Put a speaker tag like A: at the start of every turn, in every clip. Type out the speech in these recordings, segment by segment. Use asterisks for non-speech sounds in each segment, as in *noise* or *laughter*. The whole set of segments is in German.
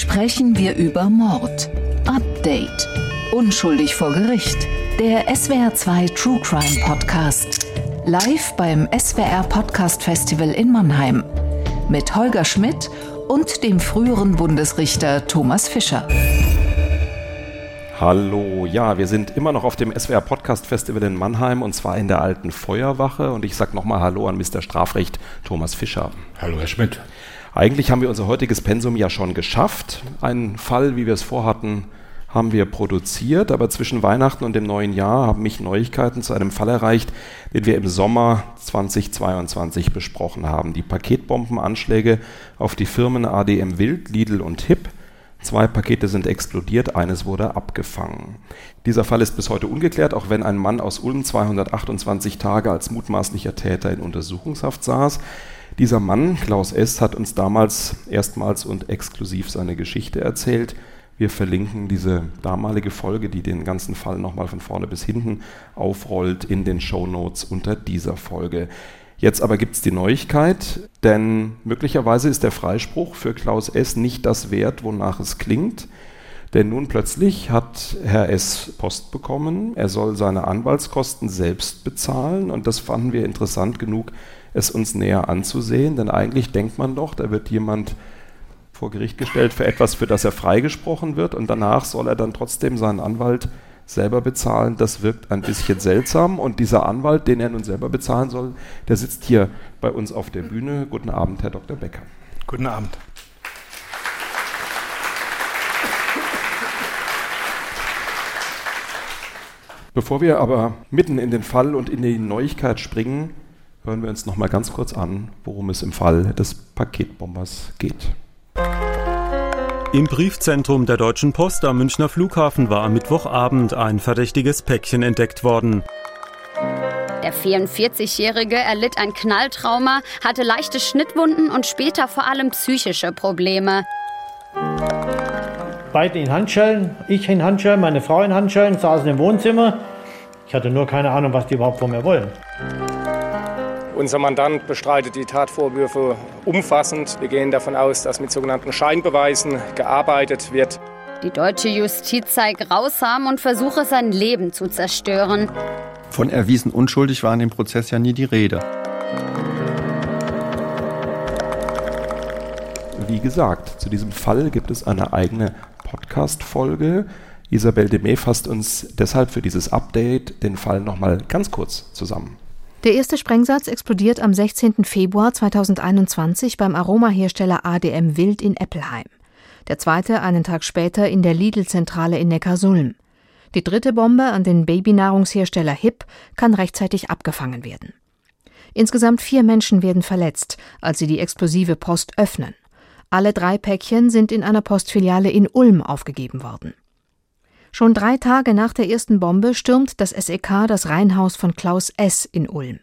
A: sprechen wir über Mord. Update. Unschuldig vor Gericht. Der SWR2 True Crime Podcast. Live beim SWR Podcast Festival in Mannheim. Mit Holger Schmidt und dem früheren Bundesrichter Thomas Fischer.
B: Hallo, ja, wir sind immer noch auf dem SWR Podcast Festival in Mannheim und zwar in der alten Feuerwache und ich sage nochmal Hallo an Mr. Strafrecht Thomas Fischer.
C: Hallo, Herr Schmidt.
B: Eigentlich haben wir unser heutiges Pensum ja schon geschafft. Einen Fall, wie wir es vorhatten, haben wir produziert, aber zwischen Weihnachten und dem neuen Jahr haben mich Neuigkeiten zu einem Fall erreicht, den wir im Sommer 2022 besprochen haben. Die Paketbombenanschläge auf die Firmen ADM Wild, Lidl und HIP. Zwei Pakete sind explodiert, eines wurde abgefangen. Dieser Fall ist bis heute ungeklärt, auch wenn ein Mann aus Ulm 228 Tage als mutmaßlicher Täter in Untersuchungshaft saß. Dieser Mann, Klaus S., hat uns damals erstmals und exklusiv seine Geschichte erzählt. Wir verlinken diese damalige Folge, die den ganzen Fall nochmal von vorne bis hinten aufrollt, in den Show Notes unter dieser Folge. Jetzt aber gibt es die Neuigkeit, denn möglicherweise ist der Freispruch für Klaus S. nicht das wert, wonach es klingt. Denn nun plötzlich hat Herr S. Post bekommen, er soll seine Anwaltskosten selbst bezahlen und das fanden wir interessant genug, es uns näher anzusehen, denn eigentlich denkt man doch, da wird jemand vor Gericht gestellt für etwas, für das er freigesprochen wird und danach soll er dann trotzdem seinen Anwalt selber bezahlen. Das wirkt ein bisschen seltsam und dieser Anwalt, den er nun selber bezahlen soll, der sitzt hier bei uns auf der Bühne. Guten Abend, Herr Dr. Becker.
C: Guten Abend.
B: Bevor wir aber mitten in den Fall und in die Neuigkeit springen, hören wir uns noch mal ganz kurz an, worum es im Fall des Paketbombers geht.
D: Im Briefzentrum der Deutschen Post am Münchner Flughafen war am Mittwochabend ein verdächtiges Päckchen entdeckt worden.
E: Der 44-Jährige erlitt ein Knalltrauma, hatte leichte Schnittwunden und später vor allem psychische Probleme.
F: Beide in Handschellen, ich in Handschellen, meine Frau in Handschellen, saßen im Wohnzimmer. Ich hatte nur keine Ahnung, was die überhaupt von mir wollen.
G: Unser Mandant bestreitet die Tatvorwürfe umfassend. Wir gehen davon aus, dass mit sogenannten Scheinbeweisen gearbeitet wird.
E: Die deutsche Justiz sei grausam und versuche sein Leben zu zerstören.
H: Von erwiesen unschuldig war in dem Prozess ja nie die Rede.
B: Wie gesagt, zu diesem Fall gibt es eine eigene Podcast-Folge. Isabel Demey fasst uns deshalb für dieses Update den Fall nochmal ganz kurz zusammen.
I: Der erste Sprengsatz explodiert am 16. Februar 2021 beim Aromahersteller ADM Wild in Eppelheim. Der zweite einen Tag später in der Lidl-Zentrale in Neckarsulm. Die dritte Bombe an den Babynahrungshersteller HIP kann rechtzeitig abgefangen werden. Insgesamt vier Menschen werden verletzt, als sie die explosive Post öffnen. Alle drei Päckchen sind in einer Postfiliale in Ulm aufgegeben worden. Schon drei Tage nach der ersten Bombe stürmt das SEK das Reihenhaus von Klaus S. in Ulm.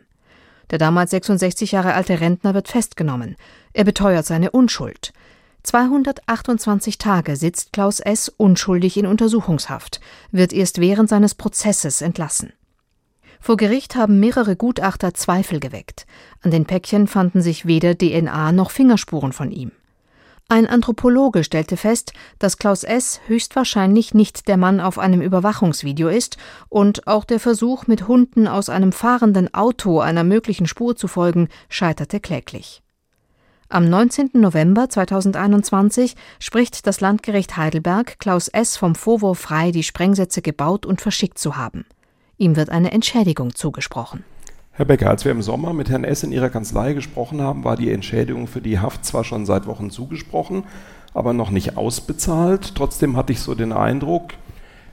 I: Der damals 66 Jahre alte Rentner wird festgenommen. Er beteuert seine Unschuld. 228 Tage sitzt Klaus S. unschuldig in Untersuchungshaft, wird erst während seines Prozesses entlassen. Vor Gericht haben mehrere Gutachter Zweifel geweckt. An den Päckchen fanden sich weder DNA noch Fingerspuren von ihm. Ein Anthropologe stellte fest, dass Klaus S. höchstwahrscheinlich nicht der Mann auf einem Überwachungsvideo ist und auch der Versuch, mit Hunden aus einem fahrenden Auto einer möglichen Spur zu folgen, scheiterte kläglich. Am 19. November 2021 spricht das Landgericht Heidelberg Klaus S. vom Vorwurf frei, die Sprengsätze gebaut und verschickt zu haben. Ihm wird eine Entschädigung zugesprochen.
B: Herr Becker, als wir im Sommer mit Herrn S. in Ihrer Kanzlei gesprochen haben, war die Entschädigung für die Haft zwar schon seit Wochen zugesprochen, aber noch nicht ausbezahlt. Trotzdem hatte ich so den Eindruck,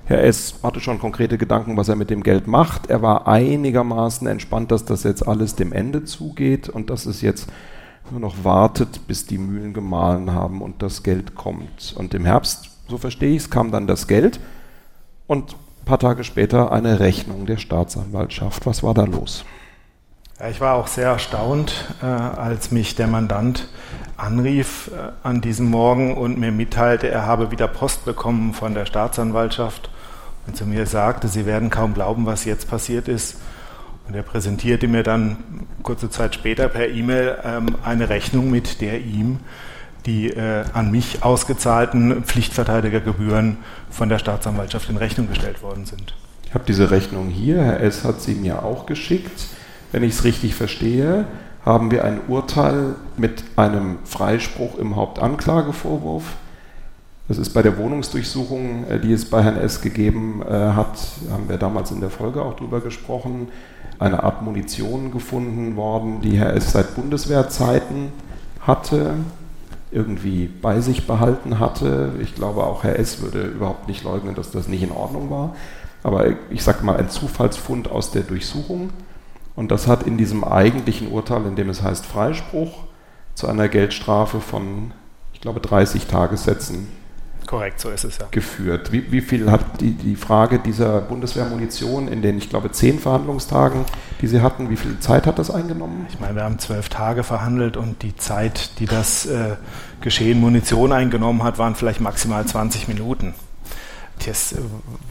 B: Herr S. hatte schon konkrete Gedanken, was er mit dem Geld macht. Er war einigermaßen entspannt, dass das jetzt alles dem Ende zugeht und dass es jetzt nur noch wartet, bis die Mühlen gemahlen haben und das Geld kommt. Und im Herbst, so verstehe ich es, kam dann das Geld und ein paar Tage später eine Rechnung der Staatsanwaltschaft. Was war da los?
C: Ich war auch sehr erstaunt, äh, als mich der Mandant anrief äh, an diesem Morgen und mir mitteilte, er habe wieder Post bekommen von der Staatsanwaltschaft und zu mir sagte, Sie werden kaum glauben, was jetzt passiert ist. Und er präsentierte mir dann kurze Zeit später per E-Mail ähm, eine Rechnung, mit der ihm die äh, an mich ausgezahlten Pflichtverteidigergebühren von der Staatsanwaltschaft in Rechnung gestellt worden sind.
B: Ich habe diese Rechnung hier, Herr S. hat sie mir auch geschickt. Wenn ich es richtig verstehe, haben wir ein Urteil mit einem Freispruch im Hauptanklagevorwurf. Das ist bei der Wohnungsdurchsuchung, äh, die es bei Herrn S. gegeben äh, hat, haben wir damals in der Folge auch drüber gesprochen, eine Art Munition gefunden worden, die Herr S. seit Bundeswehrzeiten hatte, irgendwie bei sich behalten hatte. Ich glaube, auch Herr S. würde überhaupt nicht leugnen, dass das nicht in Ordnung war. Aber ich sage mal, ein Zufallsfund aus der Durchsuchung. Und das hat in diesem eigentlichen Urteil, in dem es heißt Freispruch, zu einer Geldstrafe von, ich glaube, 30 Tagessätzen
C: Korrekt, so ist es ja.
B: Geführt. Wie, wie viel hat die, die Frage dieser Bundeswehrmunition in den, ich glaube, zehn Verhandlungstagen, die Sie hatten, wie viel Zeit hat das eingenommen?
C: Ich meine, wir haben zwölf Tage verhandelt und die Zeit, die das äh, Geschehen Munition eingenommen hat, waren vielleicht maximal 20 Minuten. Es äh,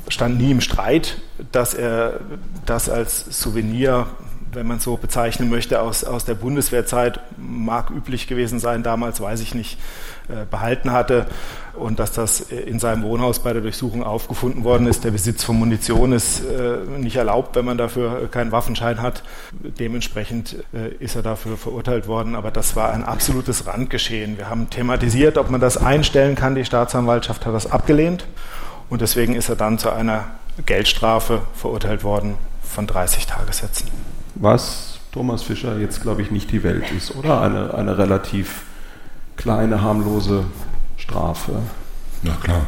C: stand nie im Streit, dass er das als Souvenir wenn man es so bezeichnen möchte, aus, aus der Bundeswehrzeit, mag üblich gewesen sein, damals weiß ich nicht, äh, behalten hatte und dass das in seinem Wohnhaus bei der Durchsuchung aufgefunden worden ist. Der Besitz von Munition ist äh, nicht erlaubt, wenn man dafür keinen Waffenschein hat. Dementsprechend äh, ist er dafür verurteilt worden, aber das war ein absolutes Randgeschehen. Wir haben thematisiert, ob man das einstellen kann. Die Staatsanwaltschaft hat das abgelehnt und deswegen ist er dann zu einer Geldstrafe verurteilt worden von 30 Tagessätzen
B: was Thomas Fischer jetzt, glaube ich, nicht die Welt ist, oder? Eine, eine relativ kleine, harmlose Strafe.
J: Na klar.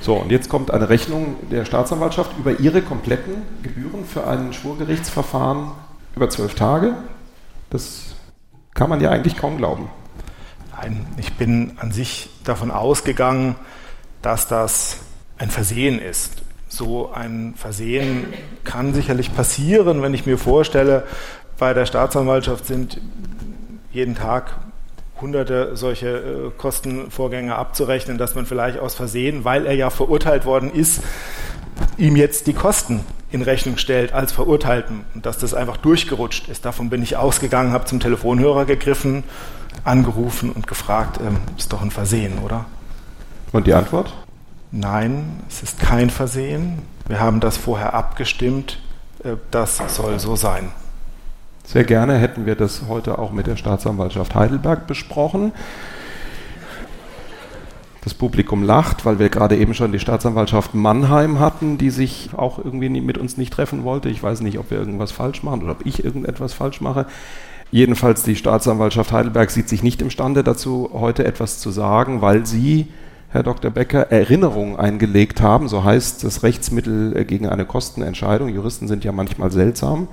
B: So, und jetzt kommt eine Rechnung der Staatsanwaltschaft über ihre kompletten Gebühren für ein Schwurgerichtsverfahren über zwölf Tage. Das kann man ja eigentlich kaum glauben.
C: Nein, ich bin an sich davon ausgegangen, dass das ein Versehen ist so ein Versehen kann sicherlich passieren, wenn ich mir vorstelle, bei der Staatsanwaltschaft sind jeden Tag hunderte solche äh, Kostenvorgänge abzurechnen, dass man vielleicht aus Versehen, weil er ja verurteilt worden ist, ihm jetzt die Kosten in Rechnung stellt als Verurteilten und dass das einfach durchgerutscht ist. Davon bin ich ausgegangen, habe zum Telefonhörer gegriffen, angerufen und gefragt, ähm, ist doch ein Versehen, oder?
B: Und die Antwort?
C: Nein, es ist kein Versehen. Wir haben das vorher abgestimmt. Äh, das soll so sein.
B: Sehr gerne hätten wir das heute auch mit der Staatsanwaltschaft Heidelberg besprochen. Das Publikum lacht, weil wir gerade eben schon die Staatsanwaltschaft Mannheim hatten, die sich auch irgendwie mit uns nicht treffen wollte. Ich weiß nicht, ob wir irgendwas falsch machen oder ob ich irgendetwas falsch mache. Jedenfalls die Staatsanwaltschaft Heidelberg sieht sich nicht imstande dazu, heute etwas zu sagen, weil sie Herr Dr. Becker, Erinnerungen eingelegt haben. So heißt das Rechtsmittel äh, gegen eine Kostenentscheidung. Juristen sind ja manchmal seltsam.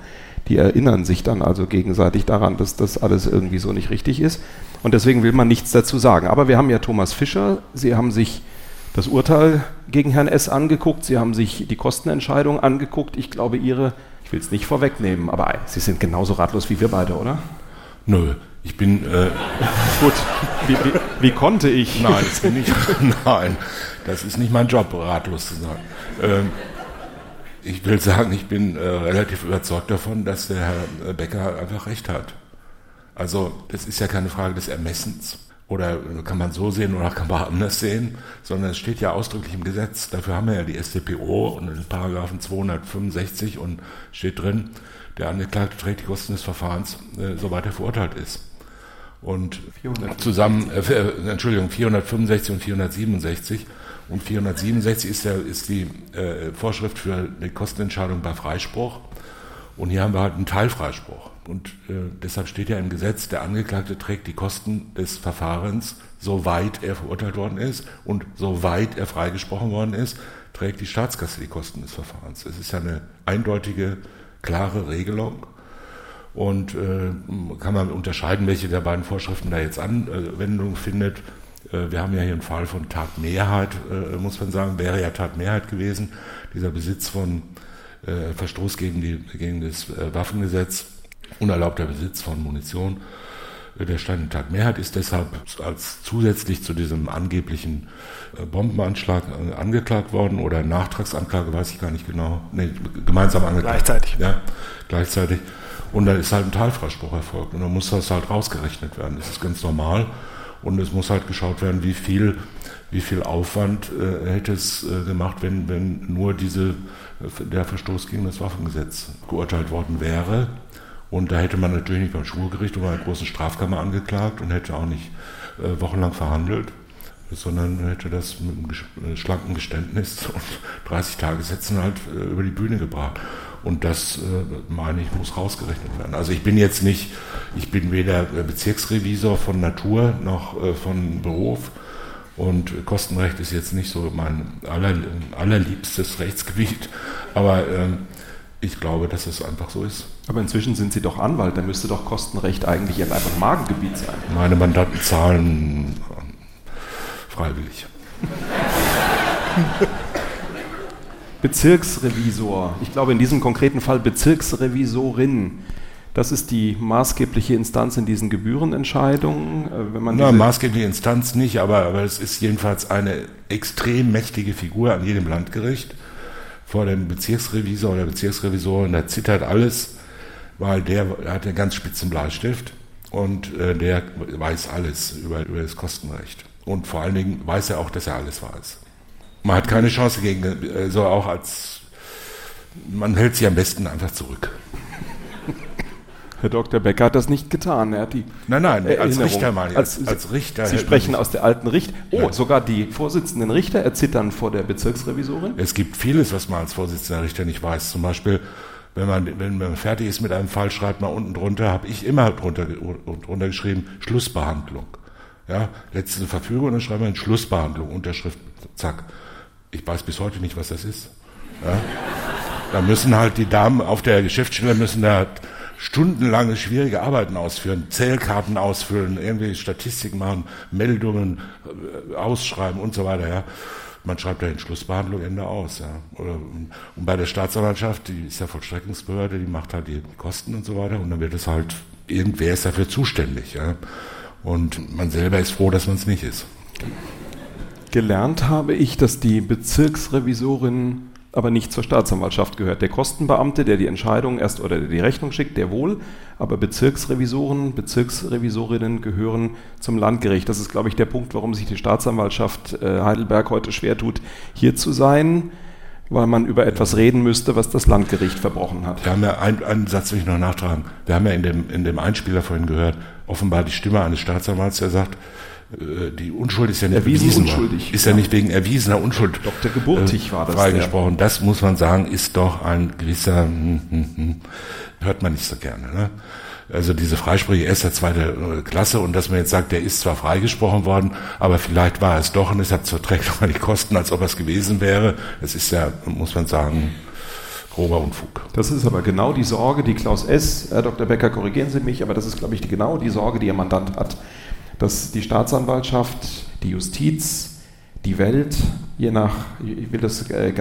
B: Die erinnern sich dann also gegenseitig daran, dass das alles irgendwie so nicht richtig ist. Und deswegen will man nichts dazu sagen. Aber wir haben ja Thomas Fischer. Sie haben sich das Urteil gegen Herrn S. angeguckt. Sie haben sich die Kostenentscheidung angeguckt. Ich glaube, Ihre, ich will es nicht vorwegnehmen, aber Sie sind genauso ratlos wie wir beide, oder?
J: Nö, ich bin. Äh,
B: Gut, wie, wie, wie, konnte ich?
J: Nein, das bin ich, *laughs* nein, das ist nicht mein Job, ratlos zu sein. Ähm, ich will sagen, ich bin äh, relativ überzeugt davon, dass der Herr Becker einfach recht hat. Also, das ist ja keine Frage des Ermessens. Oder kann man so sehen oder kann man anders sehen, sondern es steht ja ausdrücklich im Gesetz. Dafür haben wir ja die StPO und in Paragraphen 265 und steht drin, der Angeklagte trägt die Kosten des Verfahrens, äh, soweit er verurteilt ist. Und zusammen, äh, Entschuldigung, 465 und 467. Und 467 ist, der, ist die äh, Vorschrift für die Kostenentscheidung bei Freispruch. Und hier haben wir halt einen Teilfreispruch. Und äh, deshalb steht ja im Gesetz, der Angeklagte trägt die Kosten des Verfahrens, soweit er verurteilt worden ist und soweit er freigesprochen worden ist, trägt die Staatskasse die Kosten des Verfahrens. Es ist ja eine eindeutige, klare Regelung. Und äh, kann man unterscheiden, welche der beiden Vorschriften da jetzt Anwendung findet. Äh, wir haben ja hier einen Fall von Tatmehrheit, äh, muss man sagen, wäre ja Tatmehrheit gewesen. Dieser Besitz von äh, Verstoß gegen, die, gegen das äh, Waffengesetz, unerlaubter Besitz von Munition. Der Stand in Tatmehrheit ist deshalb als zusätzlich zu diesem angeblichen Bombenanschlag angeklagt worden oder Nachtragsanklage, weiß ich gar nicht genau. Nee, gemeinsam angeklagt.
C: Gleichzeitig.
J: Ja, gleichzeitig. Und dann ist halt ein Teilfreispruch erfolgt und dann muss das halt rausgerechnet werden. Das ist ganz normal. Und es muss halt geschaut werden, wie viel, wie viel Aufwand äh, hätte es äh, gemacht, wenn, wenn nur diese, äh, der Verstoß gegen das Waffengesetz geurteilt worden wäre. Und da hätte man natürlich nicht beim Schwurgericht oder einer großen Strafkammer angeklagt und hätte auch nicht äh, wochenlang verhandelt, sondern hätte das mit einem äh, schlanken Geständnis *laughs* und 30 Tagessätzen halt äh, über die Bühne gebracht. Und das, äh, meine ich, muss rausgerechnet werden. Also ich bin jetzt nicht, ich bin weder Bezirksrevisor von Natur noch äh, von Beruf. Und Kostenrecht ist jetzt nicht so mein aller, allerliebstes Rechtsgebiet. Aber ähm, ich glaube, dass es einfach so ist.
B: Aber inzwischen sind Sie doch Anwalt, da müsste doch Kostenrecht eigentlich jetzt einfach Magengebiet sein.
J: Meine Mandanten zahlen freiwillig. *laughs*
B: Bezirksrevisor. Ich glaube in diesem konkreten Fall Bezirksrevisorin. Das ist die maßgebliche Instanz in diesen Gebührenentscheidungen.
J: Äh, wenn man Na, maßgebliche Instanz nicht, aber, aber es ist jedenfalls eine extrem mächtige Figur an jedem Landgericht vor dem Bezirksrevisor oder Bezirksrevisorin. Da zittert alles, weil der hat einen ganz spitzen Bleistift und äh, der weiß alles über, über das Kostenrecht. Und vor allen Dingen weiß er auch, dass er alles weiß. Man hat keine Chance gegen, also auch als, man hält sich am besten einfach zurück. *laughs*
B: Herr Dr. Becker hat das nicht getan. Er hat die
J: nein, nein, als Richter mal. Als, als Richter.
B: Sie sprechen aus der alten Richter. Oh, ja. sogar die Vorsitzenden Richter erzittern vor der Bezirksrevisorin?
J: Es gibt vieles, was man als Vorsitzender Richter nicht weiß. Zum Beispiel, wenn man, wenn man fertig ist mit einem Fall, schreibt man unten drunter, habe ich immer drunter, drunter geschrieben, Schlussbehandlung. Ja, letzte Verfügung dann schreiben wir Schlussbehandlung, Unterschrift, zack. Ich weiß bis heute nicht, was das ist. Ja? Da müssen halt die Damen auf der Geschäftsstelle müssen da stundenlange schwierige Arbeiten ausführen, Zählkarten ausfüllen, irgendwie Statistiken machen, Meldungen äh, ausschreiben und so weiter. Ja. Man schreibt da in Schlussbehandlung Ende aus. Ja. Und bei der Staatsanwaltschaft, die ist ja Vollstreckungsbehörde, die macht halt die Kosten und so weiter und dann wird es halt, irgendwer ist dafür zuständig. Ja. Und man selber ist froh, dass man es nicht ist.
B: Gelernt habe ich, dass die Bezirksrevisorin aber nicht zur Staatsanwaltschaft gehört. Der Kostenbeamte, der die Entscheidung erst oder die Rechnung schickt, der wohl, aber Bezirksrevisoren, Bezirksrevisorinnen gehören zum Landgericht. Das ist, glaube ich, der Punkt, warum sich die Staatsanwaltschaft äh, Heidelberg heute schwer tut, hier zu sein, weil man über etwas reden müsste, was das Landgericht verbrochen hat.
J: Wir haben ja einen, einen Satz will ich noch nachtragen. Wir haben ja in dem, in dem Einspieler vorhin gehört, offenbar die Stimme eines Staatsanwalts, der sagt, die Unschuld ist ja nicht
B: Erwiesen bewiesen unschuldig.
J: Ist ja. ja. nicht wegen erwiesener Unschuld
B: Dr. Geburtig äh, war das
J: freigesprochen. Das muss man sagen, ist doch ein gewisser, hm, hm, hm, hört man nicht so gerne. Ne? Also diese Freisprüche erster, zweiter äh, Klasse und dass man jetzt sagt, der ist zwar freigesprochen worden, aber vielleicht war es doch und deshalb verträgt man die Kosten, als ob es gewesen wäre. Das ist ja, muss man sagen, grober Unfug.
B: Das ist aber genau die Sorge, die Klaus S., Herr Dr. Becker, korrigieren Sie mich, aber das ist, glaube ich, genau die Sorge, die Ihr Mandant hat dass die Staatsanwaltschaft, die Justiz, die Welt, je nach, ich will das, äh,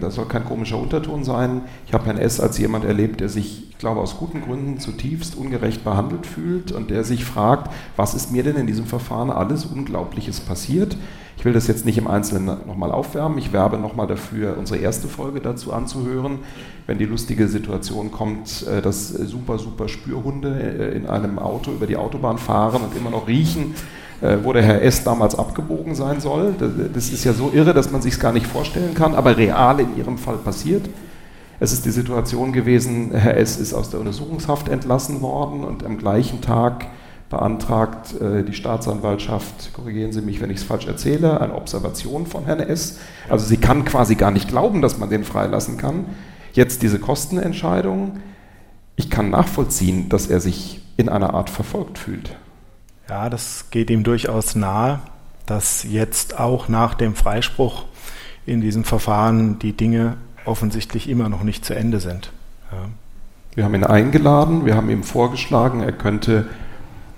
B: das soll kein komischer Unterton sein. Ich habe Herrn S. als jemand erlebt, der sich, ich glaube, aus guten Gründen zutiefst ungerecht behandelt fühlt und der sich fragt, was ist mir denn in diesem Verfahren alles Unglaubliches passiert? Ich will das jetzt nicht im Einzelnen nochmal aufwärmen. Ich werbe nochmal dafür, unsere erste Folge dazu anzuhören, wenn die lustige Situation kommt, äh, dass super, super Spürhunde äh, in einem Auto über die Autobahn fahren und immer noch riechen, äh, wo der Herr S. damals abgebogen sein soll. Das ist ja so irre, dass man sich es gar nicht vorstellen kann, aber real in Ihrem Fall passiert. Es ist die Situation gewesen, Herr S. ist aus der Untersuchungshaft entlassen worden und am gleichen Tag beantragt äh, die Staatsanwaltschaft, korrigieren Sie mich, wenn ich es falsch erzähle, eine Observation von Herrn S. Also sie kann quasi gar nicht glauben, dass man den freilassen kann. Jetzt diese Kostenentscheidung. Ich kann nachvollziehen, dass er sich in einer Art verfolgt fühlt.
C: Ja, das geht ihm durchaus nahe, dass jetzt auch nach dem Freispruch in diesem Verfahren die Dinge offensichtlich immer noch nicht zu Ende sind. Ja.
B: Wir haben ihn eingeladen, wir haben ihm vorgeschlagen, er könnte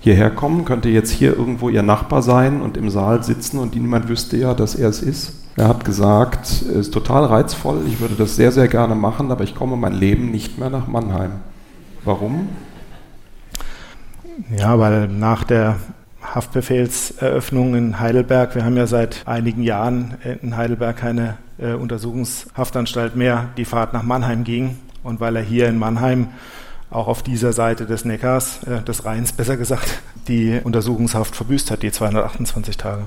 B: hierher kommen, könnte jetzt hier irgendwo ihr Nachbar sein und im Saal sitzen und niemand wüsste ja, dass er es ist. Er hat gesagt, es ist total reizvoll, ich würde das sehr, sehr gerne machen, aber ich komme mein Leben nicht mehr nach Mannheim. Warum?
C: Ja, weil nach der Haftbefehlseröffnung in Heidelberg, wir haben ja seit einigen Jahren in Heidelberg keine äh, Untersuchungshaftanstalt mehr, die Fahrt nach Mannheim ging. Und weil er hier in Mannheim auch auf dieser Seite des Neckars, äh, des Rheins besser gesagt, die Untersuchungshaft verbüßt hat, die 228 Tage.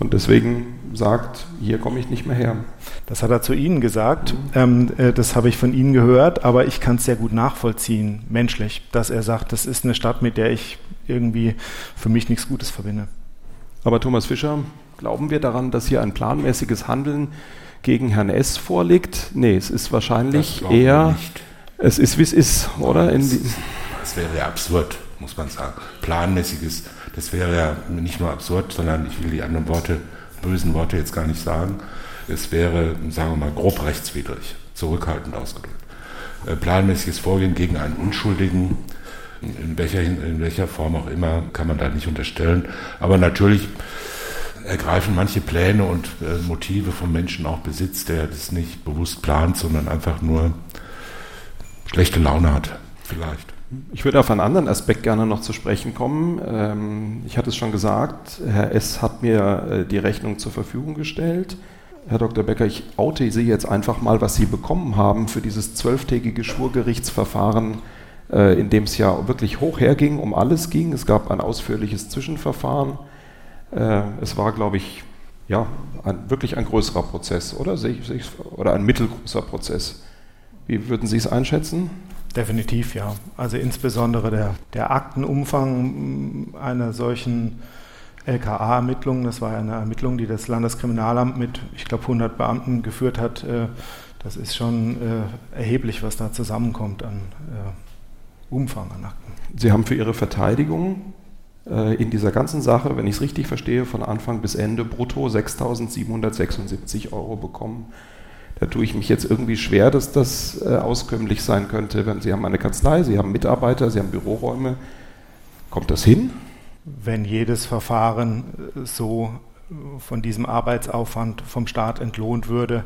B: Und deswegen sagt, hier komme ich nicht mehr her.
C: Das hat er zu Ihnen gesagt. Ähm, äh, das habe ich von Ihnen gehört, aber ich kann es sehr gut nachvollziehen, menschlich, dass er sagt, das ist eine Stadt, mit der ich irgendwie für mich nichts Gutes verbinde.
B: Aber Thomas Fischer, glauben wir daran, dass hier ein planmäßiges Handeln gegen Herrn S. vorliegt? Nee, es ist wahrscheinlich eher, es ist wie es ist, oder?
J: Das, das wäre ja absurd, muss man sagen. Planmäßiges das wäre ja nicht nur absurd, sondern ich will die anderen Worte, bösen Worte jetzt gar nicht sagen. Es wäre, sagen wir mal, grob rechtswidrig, zurückhaltend ausgedrückt. Äh, planmäßiges Vorgehen gegen einen Unschuldigen, in welcher, in welcher Form auch immer, kann man da nicht unterstellen. Aber natürlich ergreifen manche Pläne und äh, Motive vom Menschen auch Besitz, der das nicht bewusst plant, sondern einfach nur schlechte Laune hat, vielleicht.
B: Ich würde auf einen anderen Aspekt gerne noch zu sprechen kommen. Ähm, ich hatte es schon gesagt, Herr S. hat mir äh, die Rechnung zur Verfügung gestellt. Herr Dr. Becker, ich oute Sie jetzt einfach mal, was Sie bekommen haben für dieses zwölftägige Schwurgerichtsverfahren, äh, in dem es ja wirklich hoch herging, um alles ging. Es gab ein ausführliches Zwischenverfahren. Äh, es war, glaube ich, ja, ein, wirklich ein größerer Prozess, oder? Oder ein mittelgroßer Prozess. Wie würden Sie es einschätzen?
C: Definitiv, ja. Also insbesondere der, der Aktenumfang einer solchen LKA-Ermittlung, das war eine Ermittlung, die das Landeskriminalamt mit, ich glaube, 100 Beamten geführt hat, äh, das ist schon äh, erheblich, was da zusammenkommt an äh, Umfang an Akten.
B: Sie haben für Ihre Verteidigung in dieser ganzen Sache, wenn ich es richtig verstehe, von Anfang bis Ende brutto 6.776 Euro bekommen. Da tue ich mich jetzt irgendwie schwer, dass das äh, auskömmlich sein könnte. Wenn Sie haben eine Kanzlei, Sie haben Mitarbeiter, Sie haben Büroräume. Kommt das hin?
C: Wenn jedes Verfahren äh, so äh, von diesem Arbeitsaufwand vom Staat entlohnt würde,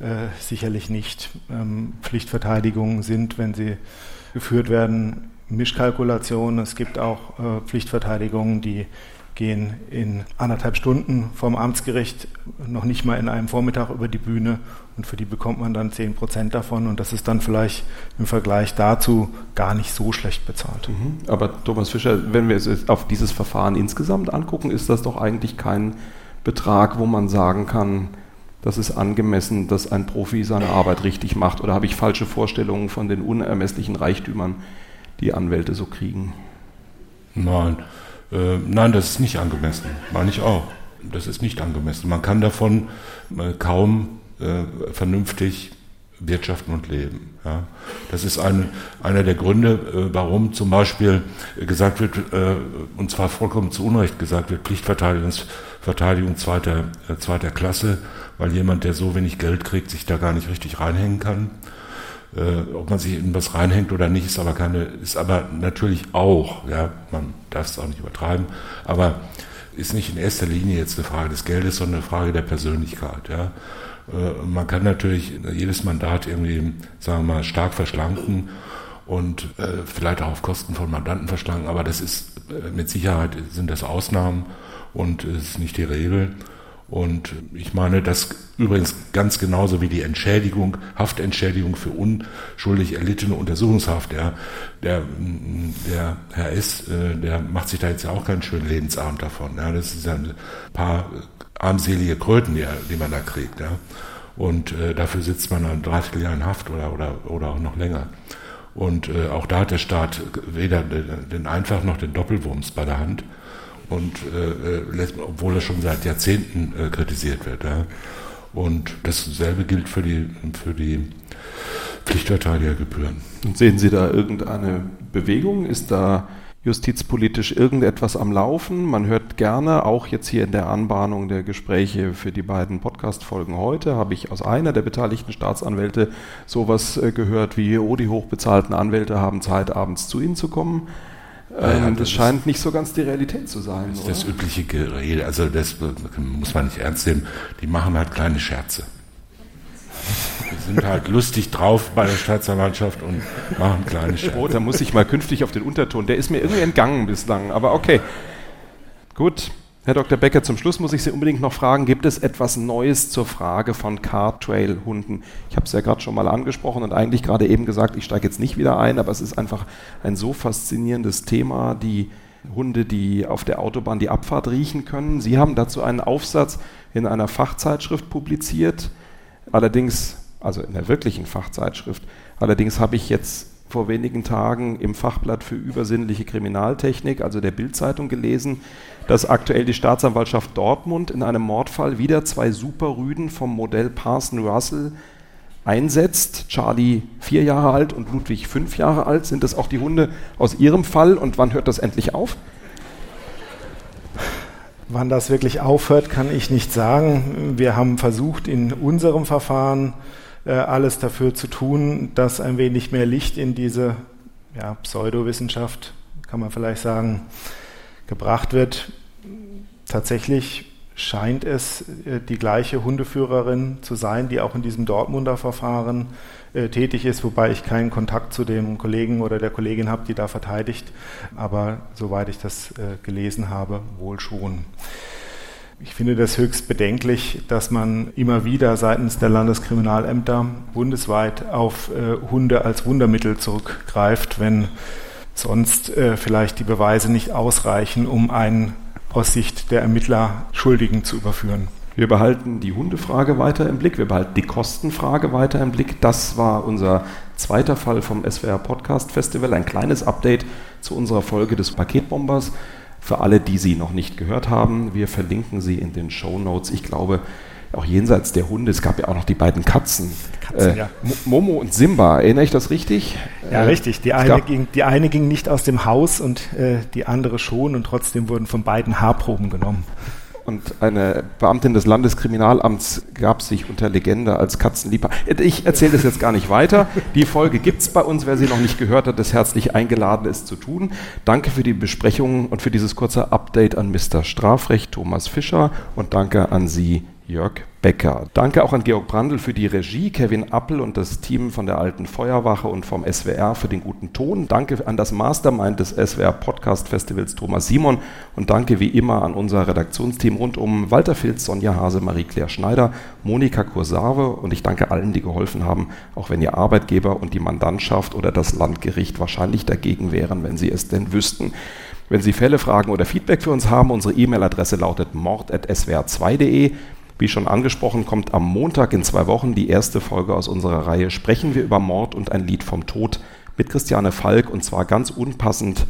C: äh, sicherlich nicht. Ähm, Pflichtverteidigungen sind, wenn sie geführt werden, Mischkalkulationen. Es gibt auch äh, Pflichtverteidigungen, die gehen in anderthalb Stunden vom Amtsgericht noch nicht mal in einem Vormittag über die Bühne und für die bekommt man dann 10 Prozent davon und das ist dann vielleicht im Vergleich dazu gar nicht so schlecht bezahlt.
B: Mhm. Aber Thomas Fischer, wenn wir es auf dieses Verfahren insgesamt angucken, ist das doch eigentlich kein Betrag, wo man sagen kann, das ist angemessen, dass ein Profi seine Arbeit richtig macht oder habe ich falsche Vorstellungen von den unermesslichen Reichtümern, die Anwälte so kriegen?
J: Nein, äh, nein, das ist nicht angemessen, meine ich auch. Das ist nicht angemessen. Man kann davon äh, kaum äh, vernünftig wirtschaften und leben. Ja. Das ist ein, einer der Gründe, äh, warum zum Beispiel gesagt wird, äh, und zwar vollkommen zu Unrecht gesagt wird, Pflichtverteidigung zweiter, äh, zweiter Klasse, weil jemand, der so wenig Geld kriegt, sich da gar nicht richtig reinhängen kann. Äh, ob man sich in was reinhängt oder nicht, ist aber keine, ist aber natürlich auch, ja, man darf es auch nicht übertreiben, aber ist nicht in erster Linie jetzt eine Frage des Geldes, sondern eine Frage der Persönlichkeit, ja. Äh, man kann natürlich jedes Mandat irgendwie, sagen wir mal, stark verschlanken und äh, vielleicht auch auf Kosten von Mandanten verschlanken, aber das ist mit Sicherheit sind das Ausnahmen und ist nicht die Regel. Und ich meine, das übrigens ganz genauso wie die Entschädigung, Haftentschädigung für unschuldig erlittene Untersuchungshaft. Der, der, der Herr S., äh, der macht sich da jetzt ja auch keinen schönen Lebensabend davon. Ja. Das ist ja ein paar armselige Kröten, die, die man da kriegt. Ja. Und äh, dafür sitzt man dann 30 Jahre in Haft oder, oder, oder auch noch länger. Und äh, auch da hat der Staat weder den Einfach noch den Doppelwumms bei der Hand und äh, äh obwohl er schon seit Jahrzehnten äh, kritisiert wird. Ja. Und dasselbe gilt für die, für die Pflichtverteidigergebühren.
B: Und sehen Sie da irgendeine Bewegung? Ist da justizpolitisch irgendetwas am Laufen? Man hört gerne, auch jetzt hier in der Anbahnung der Gespräche für die beiden Podcast-Folgen heute, habe ich aus einer der beteiligten Staatsanwälte sowas äh, gehört wie, oh, die hochbezahlten Anwälte haben Zeit, abends zu Ihnen zu kommen. Ähm, das, das scheint nicht so ganz die Realität zu sein.
J: Das ist oder? das übliche Gerede. Also das muss man nicht ernst nehmen. Die machen halt kleine Scherze. Sind halt lustig drauf bei der Staatsanwaltschaft und machen kleine Scherze. Oh,
B: da muss ich mal künftig auf den Unterton. Der ist mir irgendwie entgangen bislang. Aber okay. Gut. Herr Dr. Becker, zum Schluss muss ich Sie unbedingt noch fragen, gibt es etwas Neues zur Frage von Car-Trail-Hunden? Ich habe es ja gerade schon mal angesprochen und eigentlich gerade eben gesagt, ich steige jetzt nicht wieder ein, aber es ist einfach ein so faszinierendes Thema, die Hunde, die auf der Autobahn die Abfahrt riechen können. Sie haben dazu einen Aufsatz in einer Fachzeitschrift publiziert, allerdings, also in der wirklichen Fachzeitschrift. Allerdings habe ich jetzt vor wenigen Tagen im Fachblatt für übersinnliche Kriminaltechnik, also der Bildzeitung, gelesen, dass aktuell die Staatsanwaltschaft Dortmund in einem Mordfall wieder zwei Superrüden vom Modell Parson Russell einsetzt. Charlie vier Jahre alt und Ludwig fünf Jahre alt. Sind das auch die Hunde aus Ihrem Fall und wann hört das endlich auf?
C: Wann das wirklich aufhört, kann ich nicht sagen. Wir haben versucht, in unserem Verfahren alles dafür zu tun, dass ein wenig mehr Licht in diese ja, Pseudowissenschaft, kann man vielleicht sagen, gebracht wird. Tatsächlich scheint es äh, die gleiche Hundeführerin zu sein, die auch in diesem Dortmunder Verfahren äh, tätig ist, wobei ich keinen Kontakt zu dem Kollegen oder der Kollegin habe, die da verteidigt. Aber soweit ich das äh, gelesen habe, wohl schon. Ich finde das höchst bedenklich, dass man immer wieder seitens der Landeskriminalämter bundesweit auf äh, Hunde als Wundermittel zurückgreift, wenn sonst äh, vielleicht die Beweise nicht ausreichen, um einen aus Sicht der Ermittler Schuldigen zu überführen.
B: Wir behalten die Hundefrage weiter im Blick, wir behalten die Kostenfrage weiter im Blick. Das war unser zweiter Fall vom SWR Podcast Festival, ein kleines Update zu unserer Folge des Paketbombers. Für alle, die sie noch nicht gehört haben, wir verlinken sie in den Show Notes. Ich glaube, auch jenseits der Hunde, es gab ja auch noch die beiden Katzen. Katzen äh, ja. Momo und Simba, erinnere ich das richtig?
C: Ja, äh, richtig. Die eine, ging, die eine ging nicht aus dem Haus und äh, die andere schon und trotzdem wurden von beiden Haarproben genommen.
B: Und eine Beamtin des Landeskriminalamts gab sich unter Legende als Katzenliebhaber. Ich erzähle das jetzt gar nicht weiter. Die Folge gibt es bei uns. Wer sie noch nicht gehört hat, ist herzlich eingeladen, es zu tun. Danke für die Besprechung und für dieses kurze Update an Mr. Strafrecht Thomas Fischer und danke an Sie, Jörg Becker. Danke auch an Georg Brandl für die Regie, Kevin Appel und das Team von der Alten Feuerwache und vom SWR für den guten Ton. Danke an das Mastermind des SWR Podcast Festivals Thomas Simon und danke wie immer an unser Redaktionsteam rund um Walter Filz, Sonja Hase, Marie-Claire Schneider, Monika Kursave und ich danke allen, die geholfen haben, auch wenn Ihr Arbeitgeber und die Mandantschaft oder das Landgericht wahrscheinlich dagegen wären, wenn sie es denn wüssten. Wenn Sie Fälle, Fragen oder Feedback für uns haben, unsere E-Mail-Adresse lautet mord.swr2.de. Wie schon angesprochen, kommt am Montag in zwei Wochen die erste Folge aus unserer Reihe Sprechen wir über Mord und ein Lied vom Tod mit Christiane Falk und zwar ganz unpassend,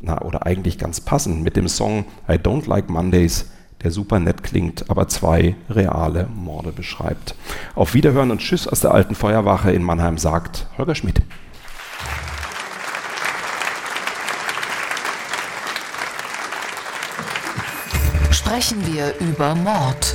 B: na oder eigentlich ganz passend mit dem Song I Don't Like Mondays, der super nett klingt, aber zwei reale Morde beschreibt. Auf Wiederhören und Tschüss aus der alten Feuerwache in Mannheim sagt Holger Schmidt.
A: Sprechen wir über Mord.